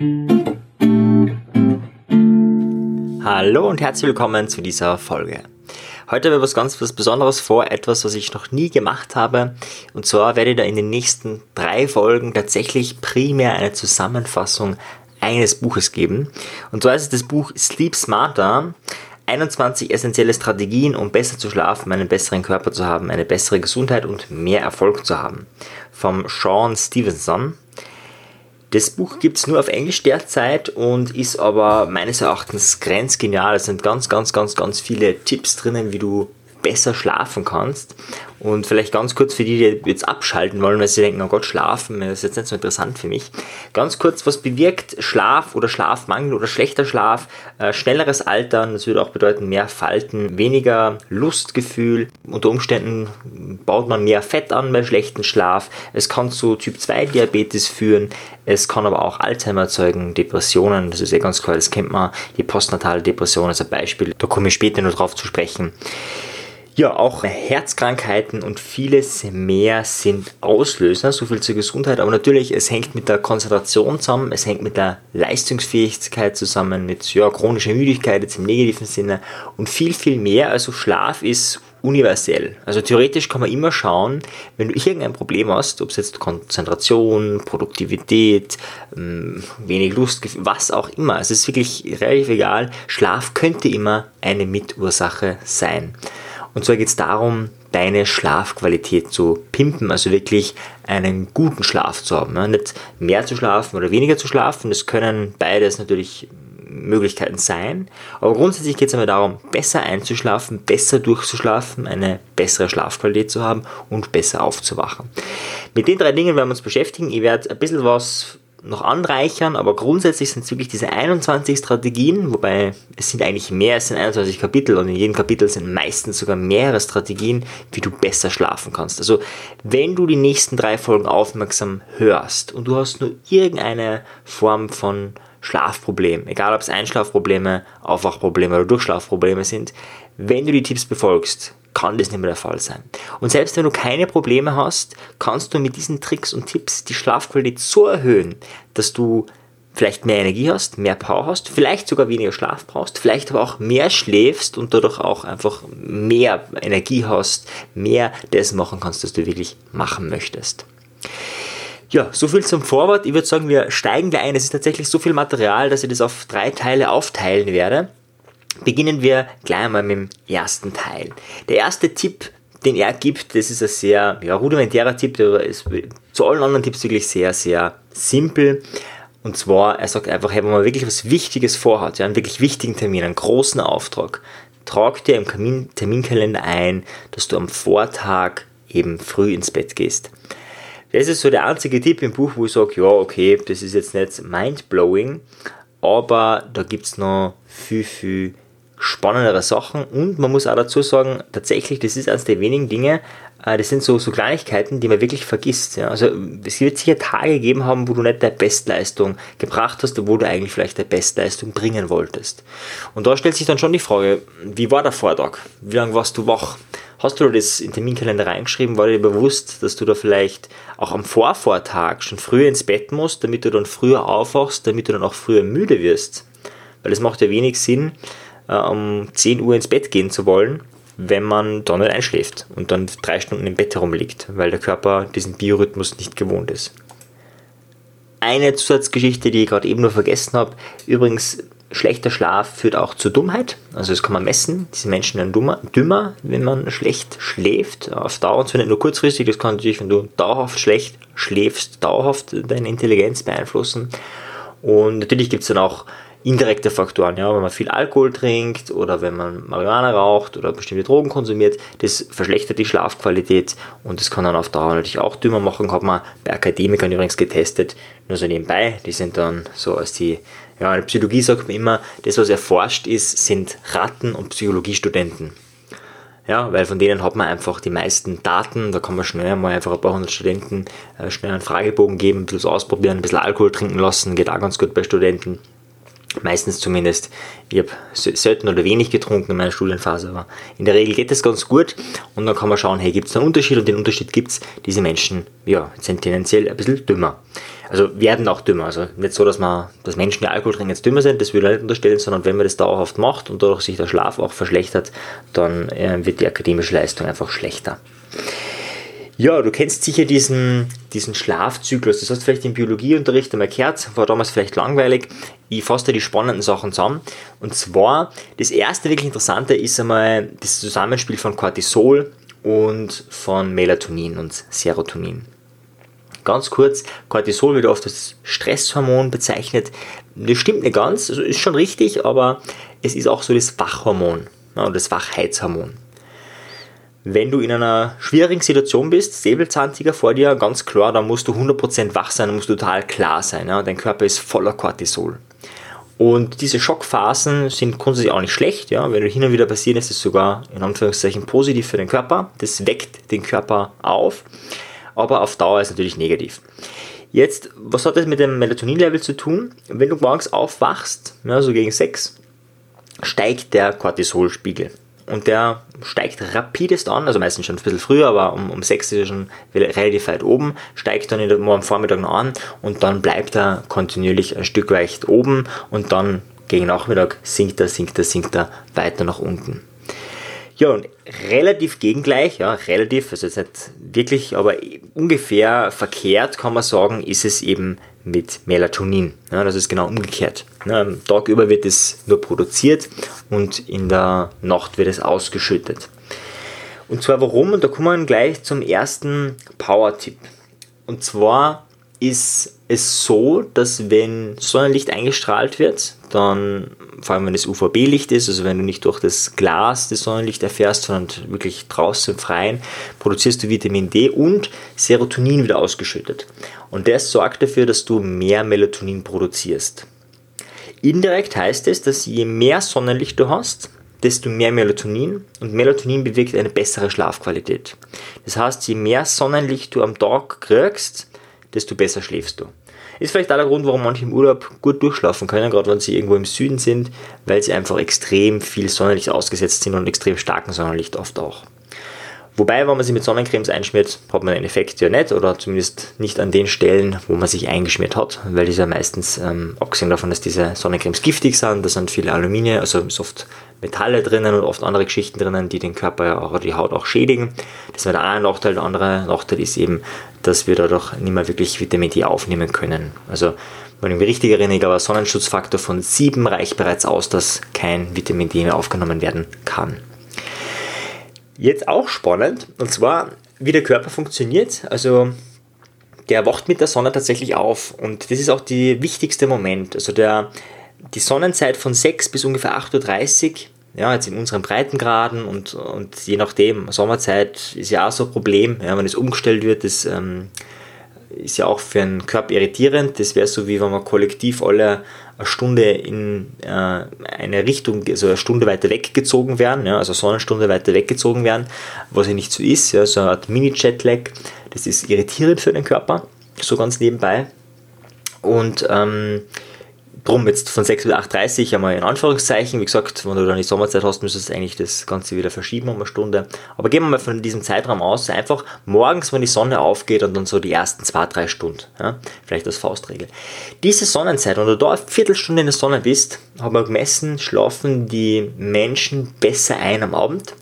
Hallo und herzlich willkommen zu dieser Folge. Heute habe ich was ganz was Besonderes vor, etwas, was ich noch nie gemacht habe. Und zwar werde ich da in den nächsten drei Folgen tatsächlich primär eine Zusammenfassung eines Buches geben. Und zwar ist es das Buch Sleep Smarter. 21 essentielle Strategien, um besser zu schlafen, einen besseren Körper zu haben, eine bessere Gesundheit und mehr Erfolg zu haben. Vom Sean Stevenson. Das Buch gibt es nur auf Englisch derzeit und ist aber meines Erachtens grenzgenial. Es sind ganz, ganz, ganz, ganz viele Tipps drinnen, wie du besser schlafen kannst. Und vielleicht ganz kurz für die, die jetzt abschalten wollen, weil sie denken, oh Gott, schlafen, das ist jetzt nicht so interessant für mich. Ganz kurz, was bewirkt Schlaf oder Schlafmangel oder schlechter Schlaf? Äh, schnelleres Altern, das würde auch bedeuten mehr Falten, weniger Lustgefühl. Unter Umständen baut man mehr Fett an bei schlechtem Schlaf. Es kann zu Typ 2 Diabetes führen. Es kann aber auch Alzheimer erzeugen, Depressionen, das ist ja ganz klar, das kennt man. Die postnatale Depression ist ein Beispiel. Da komme ich später noch drauf zu sprechen. Ja, auch Herzkrankheiten und vieles mehr sind Auslöser, so viel zur Gesundheit. Aber natürlich, es hängt mit der Konzentration zusammen, es hängt mit der Leistungsfähigkeit zusammen, mit ja, chronischer Müdigkeit jetzt im negativen Sinne und viel, viel mehr. Also Schlaf ist universell. Also theoretisch kann man immer schauen, wenn du irgendein Problem hast, ob es jetzt Konzentration, Produktivität, ähm, wenig Lust, was auch immer. Es ist wirklich relativ egal. Schlaf könnte immer eine Mitursache sein. Und zwar geht es darum, deine Schlafqualität zu pimpen, also wirklich einen guten Schlaf zu haben. Ja, nicht mehr zu schlafen oder weniger zu schlafen, das können beides natürlich Möglichkeiten sein. Aber grundsätzlich geht es einmal darum, besser einzuschlafen, besser durchzuschlafen, eine bessere Schlafqualität zu haben und besser aufzuwachen. Mit den drei Dingen werden wir uns beschäftigen. Ich werde ein bisschen was noch anreichern, aber grundsätzlich sind es wirklich diese 21 Strategien, wobei es sind eigentlich mehr, es sind 21 Kapitel und in jedem Kapitel sind meistens sogar mehrere Strategien, wie du besser schlafen kannst. Also wenn du die nächsten drei Folgen aufmerksam hörst und du hast nur irgendeine Form von Schlafproblem, egal ob es Einschlafprobleme, Aufwachprobleme oder Durchschlafprobleme sind, wenn du die Tipps befolgst, kann das nicht mehr der Fall sein. Und selbst wenn du keine Probleme hast, kannst du mit diesen Tricks und Tipps die Schlafqualität so erhöhen, dass du vielleicht mehr Energie hast, mehr Power hast, vielleicht sogar weniger Schlaf brauchst, vielleicht aber auch mehr schläfst und dadurch auch einfach mehr Energie hast, mehr das machen kannst, was du wirklich machen möchtest. Ja, so viel zum Vorwort. Ich würde sagen, wir steigen gleich ein. Es ist tatsächlich so viel Material, dass ich das auf drei Teile aufteilen werde. Beginnen wir gleich einmal mit dem ersten Teil. Der erste Tipp, den er gibt, das ist ein sehr ja, rudimentärer Tipp, der ist zu allen anderen Tipps wirklich sehr, sehr simpel. Und zwar, er sagt einfach, hey, wenn man wirklich was Wichtiges vorhat, ja, einen wirklich wichtigen Termin, einen großen Auftrag, trag dir im Termin Terminkalender ein, dass du am Vortag eben früh ins Bett gehst. Das ist so der einzige Tipp im Buch, wo ich sage, ja, okay, das ist jetzt nicht mind-blowing, aber da gibt es noch viel, viel spannendere Sachen und man muss auch dazu sagen, tatsächlich, das ist eines der wenigen Dinge, äh, das sind so, so Kleinigkeiten, die man wirklich vergisst. Ja. Also es wird sicher Tage gegeben haben, wo du nicht deine Bestleistung gebracht hast, obwohl du eigentlich vielleicht deine Bestleistung bringen wolltest. Und da stellt sich dann schon die Frage, wie war der Vortag? Wie lange warst du wach? Hast du das in den Terminkalender reingeschrieben? War dir bewusst, dass du da vielleicht auch am Vorvortag schon früher ins Bett musst, damit du dann früher aufwachst, damit du dann auch früher müde wirst? Weil es macht ja wenig Sinn, um 10 Uhr ins Bett gehen zu wollen, wenn man dann nicht einschläft und dann drei Stunden im Bett herumliegt, weil der Körper diesen Biorhythmus nicht gewohnt ist. Eine Zusatzgeschichte, die ich gerade eben nur vergessen habe, übrigens schlechter Schlaf führt auch zur Dummheit. Also das kann man messen. Diese Menschen werden dummer, dümmer, wenn man schlecht schläft. Auf Dauer, und zwar nicht nur kurzfristig, das kann natürlich, wenn du dauerhaft schlecht schläfst, dauerhaft deine Intelligenz beeinflussen. Und natürlich gibt es dann auch indirekte Faktoren, ja, wenn man viel Alkohol trinkt oder wenn man Marihuana raucht oder bestimmte Drogen konsumiert, das verschlechtert die Schlafqualität und das kann dann auf Dauer natürlich auch dümmer machen, hat man bei Akademikern übrigens getestet, nur so nebenbei, die sind dann so als die, ja, in der Psychologie sagt man immer, das was erforscht ist, sind Ratten und Psychologiestudenten. Ja, weil von denen hat man einfach die meisten Daten, da kann man schnell mal einfach ein paar hundert Studenten äh, schnell einen Fragebogen geben, ein bisschen ausprobieren, ein bisschen Alkohol trinken lassen, geht auch ganz gut bei Studenten Meistens zumindest. Ich habe selten oder wenig getrunken in meiner Studienphase, aber in der Regel geht das ganz gut. Und dann kann man schauen, hey, gibt es einen Unterschied? Und den Unterschied gibt es. Diese Menschen ja, sind tendenziell ein bisschen dümmer. also werden auch dümmer. Also nicht so, dass man, dass Menschen, die Alkohol trinken, jetzt dümmer sind, das würde ich nicht unterstellen, sondern wenn man das dauerhaft macht und dadurch sich der Schlaf auch verschlechtert, dann äh, wird die akademische Leistung einfach schlechter. Ja, du kennst sicher diesen, diesen Schlafzyklus. Das hast du vielleicht im Biologieunterricht einmal gehört, war damals vielleicht langweilig. Ich fasse da die spannenden Sachen zusammen. Und zwar, das erste wirklich Interessante ist einmal das Zusammenspiel von Cortisol und von Melatonin und Serotonin. Ganz kurz, Cortisol wird oft als Stresshormon bezeichnet. Das stimmt nicht ganz, also ist schon richtig, aber es ist auch so das Wachhormon ja, das Wachheitshormon. Wenn du in einer schwierigen Situation bist, Säbelzahntiger vor dir, ganz klar, dann musst du 100% wach sein, dann musst du total klar sein. Ja? Dein Körper ist voller Cortisol. Und diese Schockphasen sind grundsätzlich auch nicht schlecht. Ja? Wenn du hin und wieder passieren, ist es sogar in Anführungszeichen positiv für den Körper. Das weckt den Körper auf. Aber auf Dauer ist natürlich negativ. Jetzt, was hat das mit dem Melatonin-Level zu tun? Wenn du morgens aufwachst, ja, so gegen 6, steigt der Cortisolspiegel und der steigt rapidest an, also meistens schon ein bisschen früher, aber um, um 6 ist er schon relativ weit oben, steigt dann in der, am Vormittag noch an und dann bleibt er kontinuierlich ein Stück weit oben und dann gegen Nachmittag sinkt er, sinkt er, sinkt er weiter nach unten. Ja, und relativ gegengleich, ja, relativ, also jetzt nicht wirklich, aber ungefähr verkehrt kann man sagen, ist es eben mit Melatonin. Ja, das ist genau umgekehrt. Ja, am Tag über wird es nur produziert und in der Nacht wird es ausgeschüttet. Und zwar warum? Und da kommen wir gleich zum ersten Power-Tipp. Und zwar ist es so, dass wenn Sonnenlicht eingestrahlt wird, dann, vor allem wenn es UVB-Licht ist, also wenn du nicht durch das Glas das Sonnenlicht erfährst, sondern wirklich draußen im Freien, produzierst du Vitamin D und Serotonin wieder ausgeschüttet. Und das sorgt dafür, dass du mehr Melatonin produzierst. Indirekt heißt es, dass je mehr Sonnenlicht du hast, desto mehr Melatonin und Melatonin bewirkt eine bessere Schlafqualität. Das heißt, je mehr Sonnenlicht du am Tag kriegst, desto besser schläfst du. Ist vielleicht auch der Grund, warum manche im Urlaub gut durchschlafen können, gerade wenn sie irgendwo im Süden sind, weil sie einfach extrem viel Sonnenlicht ausgesetzt sind und extrem starken Sonnenlicht oft auch. Wobei, wenn man sich mit Sonnencremes einschmiert, hat man den Effekt ja nicht oder zumindest nicht an den Stellen, wo man sich eingeschmiert hat, weil das ja meistens, ähm, abgesehen davon, dass diese Sonnencremes giftig sind, da sind viele Aluminium, also ist oft Metalle drinnen und oft andere Geschichten drinnen, die den Körper oder die Haut auch schädigen. Das ist der eine Nachteil. Der andere Nachteil ist eben, dass wir dadurch nicht mehr wirklich Vitamin D aufnehmen können. Also, wenn ich mich richtig erinnere, ich glaube, Sonnenschutzfaktor von 7 reicht bereits aus, dass kein Vitamin D mehr aufgenommen werden kann. Jetzt auch spannend, und zwar, wie der Körper funktioniert. Also, der wacht mit der Sonne tatsächlich auf. Und das ist auch der wichtigste Moment. Also, der, die Sonnenzeit von 6 bis ungefähr 8.30 Uhr, ja, jetzt in unseren Breitengraden und, und je nachdem, Sommerzeit ist ja auch so ein Problem, ja, wenn es umgestellt wird, das ähm, ist ja auch für einen Körper irritierend. Das wäre so wie wenn wir kollektiv alle eine Stunde in äh, eine Richtung, also eine Stunde weiter weggezogen werden, ja, also Sonnenstunde weiter weggezogen werden, was ja nicht so ist, ja, so eine Art Mini-Jetlag, das ist irritierend für den Körper, so ganz nebenbei. Und ähm, Drum jetzt von 6 bis 8.30 einmal in Anführungszeichen. Wie gesagt, wenn du dann die Sommerzeit hast, müsstest du eigentlich das Ganze wieder verschieben um eine Stunde. Aber gehen wir mal von diesem Zeitraum aus. Einfach morgens, wenn die Sonne aufgeht und dann so die ersten 2-3 Stunden. Ja? Vielleicht als Faustregel. Diese Sonnenzeit, wenn du da eine Viertelstunde in der Sonne bist, haben wir gemessen, schlafen die Menschen besser ein am Abend.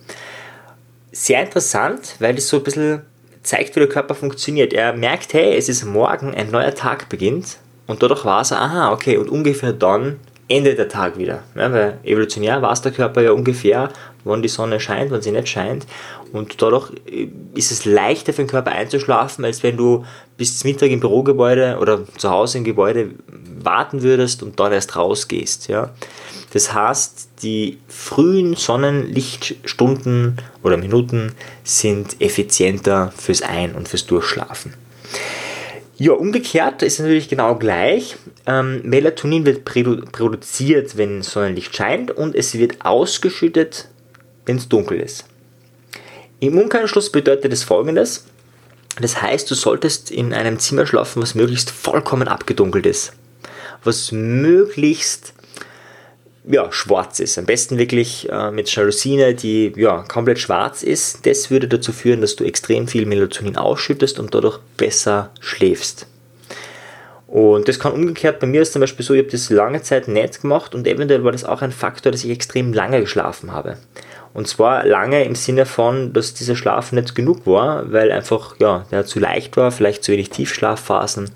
Sehr interessant, weil das so ein bisschen zeigt, wie der Körper funktioniert. Er merkt, hey, es ist morgen, ein neuer Tag beginnt und dadurch war es, aha, okay, und ungefähr dann endet der Tag wieder. Ja, weil evolutionär weiß der Körper ja ungefähr, wann die Sonne scheint, wann sie nicht scheint. Und dadurch äh, ist es leichter für den Körper einzuschlafen, als wenn du bis zum Mittag im Bürogebäude oder zu Hause im Gebäude warten würdest und dann erst rausgehst. Ja. Das heißt, die frühen Sonnenlichtstunden oder Minuten sind effizienter fürs Ein- und fürs Durchschlafen. Ja, umgekehrt ist es natürlich genau gleich. Ähm, Melatonin wird produziert, wenn Sonnenlicht scheint und es wird ausgeschüttet, wenn es dunkel ist. Im Umkehrschluss bedeutet das folgendes. Das heißt, du solltest in einem Zimmer schlafen, was möglichst vollkommen abgedunkelt ist. Was möglichst ja, schwarz ist. Am besten wirklich äh, mit Jalousine, die ja, komplett schwarz ist. Das würde dazu führen, dass du extrem viel Melatonin ausschüttest und dadurch besser schläfst. Und das kann umgekehrt bei mir ist zum Beispiel so, ich habe das lange Zeit nicht gemacht und eventuell war das auch ein Faktor, dass ich extrem lange geschlafen habe. Und zwar lange im Sinne von, dass dieser Schlaf nicht genug war, weil einfach ja, der zu leicht war, vielleicht zu wenig Tiefschlafphasen.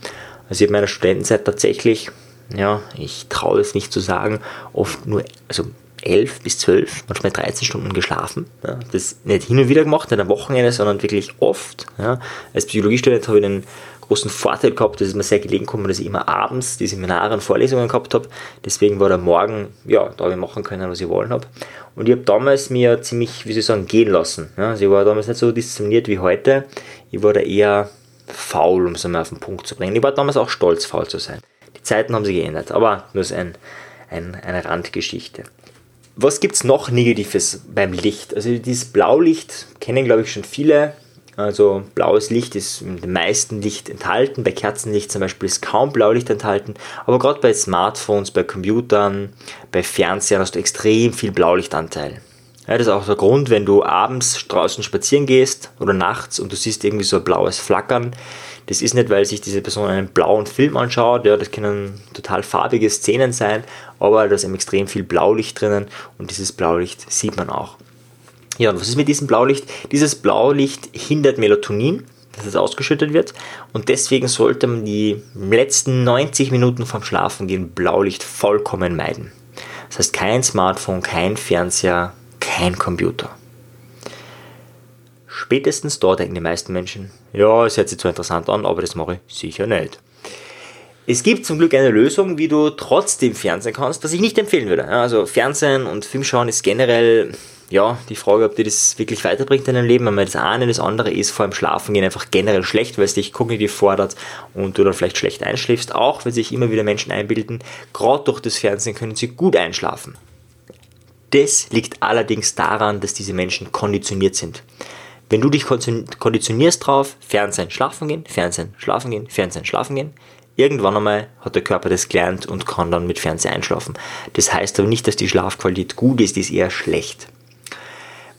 Also ich habe in meiner Studentenzeit tatsächlich, ja, ich traue es nicht zu sagen, oft nur, also 11 bis 12, manchmal 13 Stunden geschlafen. Ja, das nicht hin und wieder gemacht, nicht am Wochenende, sondern wirklich oft. Ja. Als Psychologiestudent habe ich den großen Vorteil gehabt, dass es mir sehr gelegen kommt, dass ich immer abends die Seminare und Vorlesungen gehabt habe. Deswegen war der Morgen, ja, da habe ich machen können, was ich wollen habe. Und ich habe damals mir ziemlich, wie soll ich sagen, gehen lassen. Ja. Also ich war damals nicht so diszipliniert wie heute. Ich war da eher faul, um es einmal auf den Punkt zu bringen. Ich war damals auch stolz, faul zu sein. Die Zeiten haben sich geändert, aber nur so ein, ein, eine Randgeschichte. Was gibt es noch Negatives beim Licht? Also dieses Blaulicht kennen, glaube ich, schon viele. Also blaues Licht ist den meisten Licht enthalten. Bei Kerzenlicht zum Beispiel ist kaum Blaulicht enthalten. Aber gerade bei Smartphones, bei Computern, bei Fernsehern hast du extrem viel Blaulichtanteil. Ja, das ist auch der Grund, wenn du abends draußen spazieren gehst oder nachts und du siehst irgendwie so ein blaues Flackern, das ist nicht, weil sich diese Person einen blauen Film anschaut, ja, das können total farbige Szenen sein, aber da ist eben extrem viel Blaulicht drinnen und dieses Blaulicht sieht man auch. Ja, und was ist mit diesem Blaulicht? Dieses Blaulicht hindert Melatonin, dass es ausgeschüttet wird und deswegen sollte man die letzten 90 Minuten vom Schlafengehen Blaulicht vollkommen meiden. Das heißt kein Smartphone, kein Fernseher, kein Computer. Spätestens dort denken die meisten Menschen, ja, es hört sich zwar interessant an, aber das mache ich sicher nicht. Es gibt zum Glück eine Lösung, wie du trotzdem Fernsehen kannst, was ich nicht empfehlen würde. Also Fernsehen und Filmschauen ist generell ja, die Frage, ob dir das wirklich weiterbringt in deinem Leben. Einmal das eine, das andere ist vor allem Schlafen gehen einfach generell schlecht, weil es dich kognitiv fordert und du dann vielleicht schlecht einschläfst. Auch wenn sich immer wieder Menschen einbilden, gerade durch das Fernsehen können sie gut einschlafen. Das liegt allerdings daran, dass diese Menschen konditioniert sind. Wenn du dich konditionierst drauf, Fernsehen, schlafen gehen, Fernsehen, schlafen gehen, Fernsehen, schlafen gehen, irgendwann einmal hat der Körper das gelernt und kann dann mit Fernsehen einschlafen. Das heißt aber nicht, dass die Schlafqualität gut ist, die ist eher schlecht.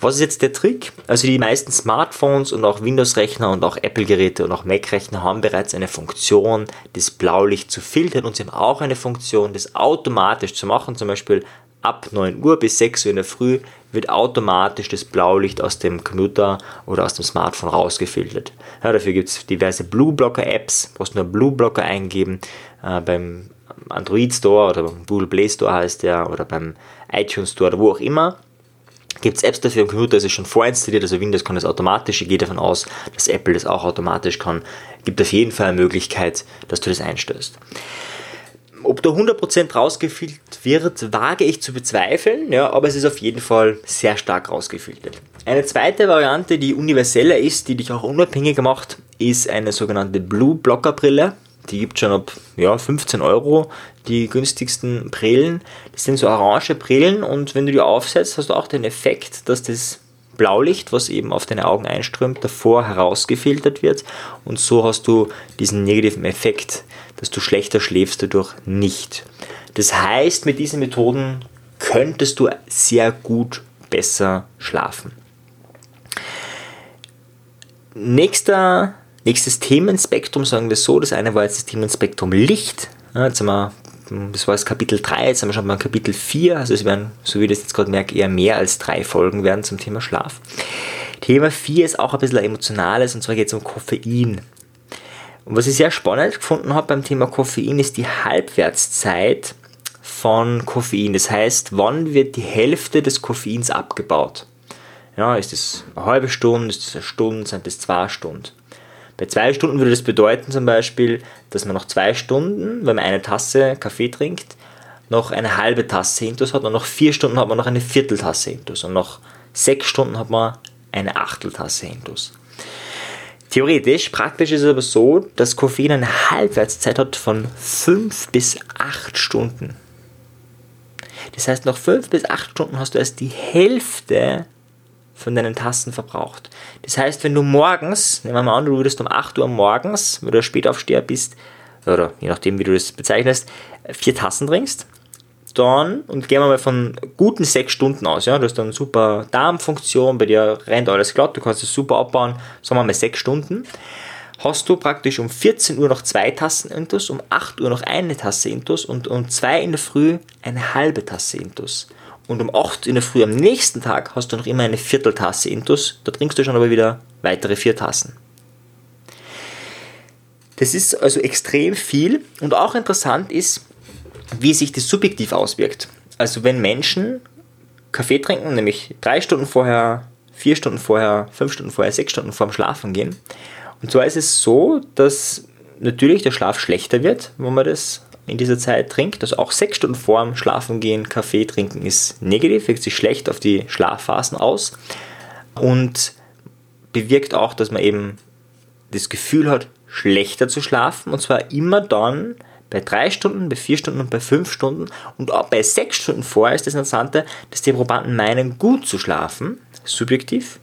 Was ist jetzt der Trick? Also die meisten Smartphones und auch Windows-Rechner und auch Apple-Geräte und auch Mac-Rechner haben bereits eine Funktion, das Blaulicht zu filtern und sie haben auch eine Funktion, das automatisch zu machen. Zum Beispiel ab 9 Uhr bis 6 Uhr in der Früh wird automatisch das Blaulicht aus dem Computer oder aus dem Smartphone rausgefiltert. Ja, dafür gibt es diverse Blue Blocker Apps, brauchst nur Blue Blocker eingeben, äh, beim Android Store oder beim Google Play Store heißt der oder beim iTunes Store oder wo auch immer. Gibt es Apps dafür im Computer, ist es schon vorinstalliert, also Windows kann das automatisch, ich gehe davon aus, dass Apple das auch automatisch kann. Gibt auf jeden Fall eine Möglichkeit, dass du das einstellst. Ob da 100% rausgefiltert wird, wage ich zu bezweifeln, ja, aber es ist auf jeden Fall sehr stark rausgefiltert. Eine zweite Variante, die universeller ist, die dich auch unabhängiger macht, ist eine sogenannte Blue Blocker Brille. Die gibt schon ab ja, 15 Euro, die günstigsten Brillen. Das sind so orange Brillen und wenn du die aufsetzt, hast du auch den Effekt, dass das Blaulicht, was eben auf deine Augen einströmt, davor herausgefiltert wird und so hast du diesen negativen Effekt, dass du schlechter schläfst dadurch nicht. Das heißt, mit diesen Methoden könntest du sehr gut besser schlafen. Nächster, nächstes Themenspektrum, sagen wir so, das eine war jetzt das Themenspektrum Licht. Jetzt haben wir, das war jetzt Kapitel 3, jetzt haben wir schon mal Kapitel 4, also es werden, so wie ich das jetzt gerade merke, eher mehr als drei Folgen werden zum Thema Schlaf. Thema 4 ist auch ein bisschen emotionales und zwar geht es um Koffein. Und was ich sehr spannend gefunden habe beim Thema Koffein, ist die Halbwertszeit von Koffein. Das heißt, wann wird die Hälfte des Koffeins abgebaut? Ja, ist es eine halbe Stunde, ist es eine Stunde, sind es zwei Stunden? Bei zwei Stunden würde das bedeuten zum Beispiel, dass man nach zwei Stunden, wenn man eine Tasse Kaffee trinkt, noch eine halbe Tasse Intus hat und nach vier Stunden hat man noch eine Vierteltasse Intus und nach sechs Stunden hat man eine Achteltasse Intus. Theoretisch, praktisch ist es aber so, dass Koffein eine Halbwertszeit hat von 5 bis 8 Stunden. Das heißt, nach 5 bis 8 Stunden hast du erst die Hälfte von deinen Tassen verbraucht. Das heißt, wenn du morgens, nehmen wir mal an, du würdest um 8 Uhr morgens, wenn du Spätaufsteher bist, oder je nachdem, wie du das bezeichnest, vier Tassen trinkst, dann, und gehen wir mal von guten sechs Stunden aus, ja, du hast dann super Darmfunktion, bei dir rennt alles glatt, du kannst es super abbauen, sagen wir mal sechs Stunden, hast du praktisch um 14 Uhr noch zwei Tassen Intus, um 8 Uhr noch eine Tasse Intus und um 2 in der Früh eine halbe Tasse Intus. Und um 8 in der Früh am nächsten Tag hast du noch immer eine Vierteltasse Intus, da trinkst du schon aber wieder weitere vier Tassen. Das ist also extrem viel und auch interessant ist, wie sich das subjektiv auswirkt. Also wenn Menschen Kaffee trinken, nämlich drei Stunden vorher, vier Stunden vorher, fünf Stunden vorher, sechs Stunden vorm Schlafen gehen. Und zwar ist es so, dass natürlich der Schlaf schlechter wird, wenn man das in dieser Zeit trinkt. Also auch sechs Stunden vorm Schlafen gehen, Kaffee trinken ist negativ, wirkt sich schlecht auf die Schlafphasen aus und bewirkt auch, dass man eben das Gefühl hat, schlechter zu schlafen. Und zwar immer dann, bei drei Stunden, bei vier Stunden und bei fünf Stunden und auch bei sechs Stunden vorher ist das Interessante, dass die Probanden meinen, gut zu schlafen, subjektiv.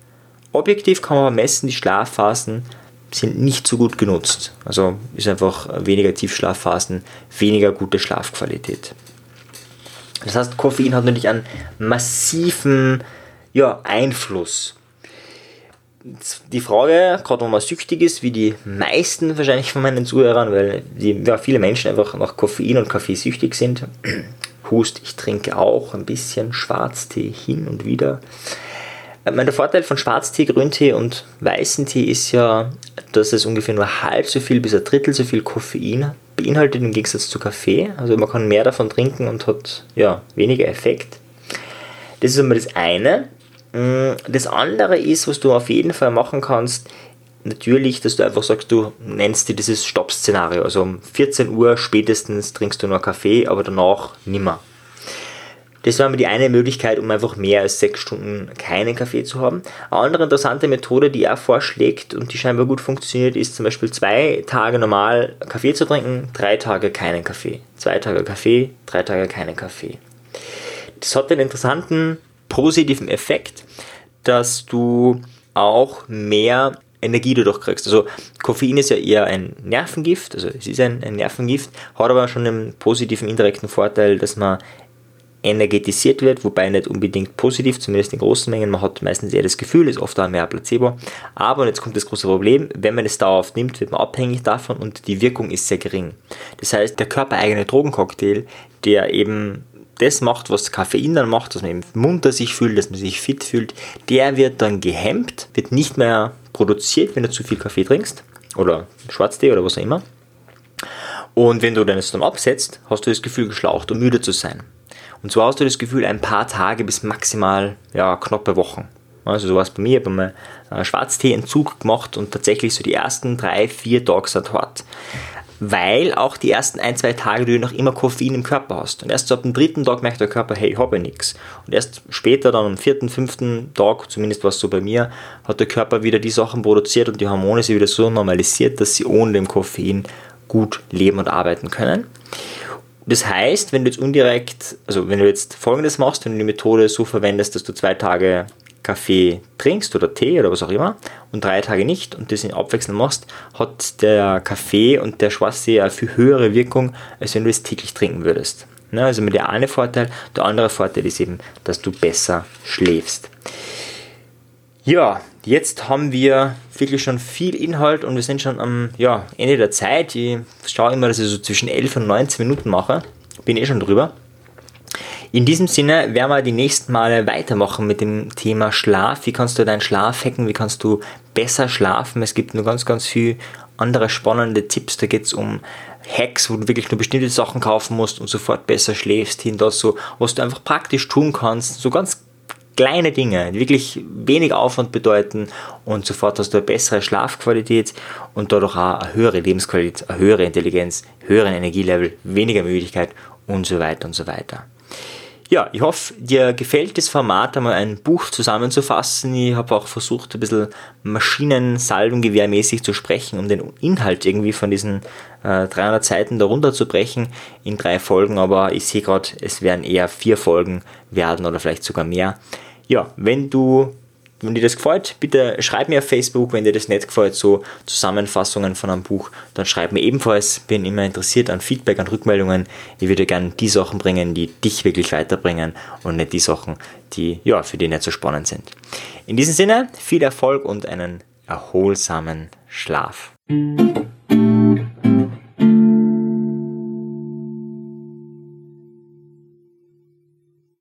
Objektiv kann man aber messen, die Schlafphasen sind nicht so gut genutzt. Also ist einfach weniger Tiefschlafphasen, weniger gute Schlafqualität. Das heißt, Koffein hat natürlich einen massiven ja, Einfluss die Frage, gerade wenn man süchtig ist, wie die meisten wahrscheinlich von meinen Zuhörern, weil die, ja, viele Menschen einfach nach Koffein und Kaffee süchtig sind. Hust, ich trinke auch ein bisschen Schwarztee hin und wieder. Äh, der Vorteil von Schwarztee, Grüntee und weißen Tee ist ja, dass es ungefähr nur halb so viel bis ein Drittel so viel Koffein beinhaltet im Gegensatz zu Kaffee. Also man kann mehr davon trinken und hat ja, weniger Effekt. Das ist einmal das eine. Mm, das andere ist, was du auf jeden Fall machen kannst, natürlich, dass du einfach sagst, du nennst dir dieses Stopp-Szenario. Also um 14 Uhr spätestens trinkst du nur Kaffee, aber danach nimmer. Das wäre die eine Möglichkeit, um einfach mehr als sechs Stunden keinen Kaffee zu haben. Eine andere interessante Methode, die er vorschlägt und die scheinbar gut funktioniert, ist zum Beispiel zwei Tage normal Kaffee zu trinken, drei Tage keinen Kaffee. Zwei Tage Kaffee, drei Tage keinen Kaffee. Das hat einen interessanten positiven Effekt, dass du auch mehr Energie dadurch kriegst. Also Koffein ist ja eher ein Nervengift, also es ist ein, ein Nervengift, hat aber schon einen positiven indirekten Vorteil, dass man energetisiert wird, wobei nicht unbedingt positiv, zumindest in großen Mengen. Man hat meistens eher das Gefühl, ist oft auch mehr Placebo. Aber, und jetzt kommt das große Problem, wenn man es dauerhaft nimmt, wird man abhängig davon und die Wirkung ist sehr gering. Das heißt, der körpereigene Drogencocktail, der eben das macht, was Koffein dann macht, dass man eben munter sich fühlt, dass man sich fit fühlt, der wird dann gehemmt, wird nicht mehr produziert, wenn du zu viel Kaffee trinkst oder Schwarztee oder was auch immer. Und wenn du dann es dann absetzt, hast du das Gefühl, geschlaucht und müde zu sein. Und zwar hast du das Gefühl, ein paar Tage bis maximal ja, knappe Wochen. Also so war es bei mir, ich habe mal Schwarztee-Entzug gemacht und tatsächlich so die ersten drei, vier Tage sind hart weil auch die ersten ein, zwei Tage du noch immer Koffein im Körper hast. Und erst so ab dem dritten Tag merkt der Körper, hey, ich habe nichts. Und erst später, dann am vierten, fünften Tag, zumindest war es so bei mir, hat der Körper wieder die Sachen produziert und die Hormone sich wieder so normalisiert, dass sie ohne dem Koffein gut leben und arbeiten können. Das heißt, wenn du jetzt indirekt, also wenn du jetzt folgendes machst, wenn du die Methode so verwendest, dass du zwei Tage Kaffee trinkst oder Tee oder was auch immer und drei Tage nicht und das in abwechselnd machst, hat der Kaffee und der Schwarztee eine viel höhere Wirkung, als wenn du es täglich trinken würdest. Ne, also mit der eine Vorteil, der andere Vorteil ist eben, dass du besser schläfst. Ja, jetzt haben wir wirklich schon viel Inhalt und wir sind schon am ja, Ende der Zeit. Ich schaue immer, dass ich so zwischen 11 und 19 Minuten mache. Bin eh schon drüber. In diesem Sinne werden wir die nächsten Male weitermachen mit dem Thema Schlaf. Wie kannst du deinen Schlaf hacken? Wie kannst du besser schlafen? Es gibt nur ganz, ganz viele andere spannende Tipps. Da geht es um Hacks, wo du wirklich nur bestimmte Sachen kaufen musst und sofort besser schläfst, hin dazu, was du einfach praktisch tun kannst. So ganz kleine Dinge, die wirklich wenig Aufwand bedeuten und sofort hast du eine bessere Schlafqualität und dadurch auch eine höhere Lebensqualität, eine höhere Intelligenz, höheren Energielevel, weniger Müdigkeit und so weiter und so weiter. Ja, ich hoffe, dir gefällt das Format, einmal ein Buch zusammenzufassen. Ich habe auch versucht, ein bisschen Maschinen-Salvengewehrmäßig zu sprechen, um den Inhalt irgendwie von diesen äh, 300 Seiten darunter zu brechen in drei Folgen. Aber ich sehe gerade, es werden eher vier Folgen werden oder vielleicht sogar mehr. Ja, wenn du wenn dir das gefällt, bitte schreib mir auf Facebook, wenn dir das nicht gefällt, so Zusammenfassungen von einem Buch, dann schreib mir ebenfalls. Bin immer interessiert an Feedback, an Rückmeldungen. Ich würde gerne die Sachen bringen, die dich wirklich weiterbringen und nicht die Sachen, die ja für dich nicht so spannend sind. In diesem Sinne, viel Erfolg und einen erholsamen Schlaf.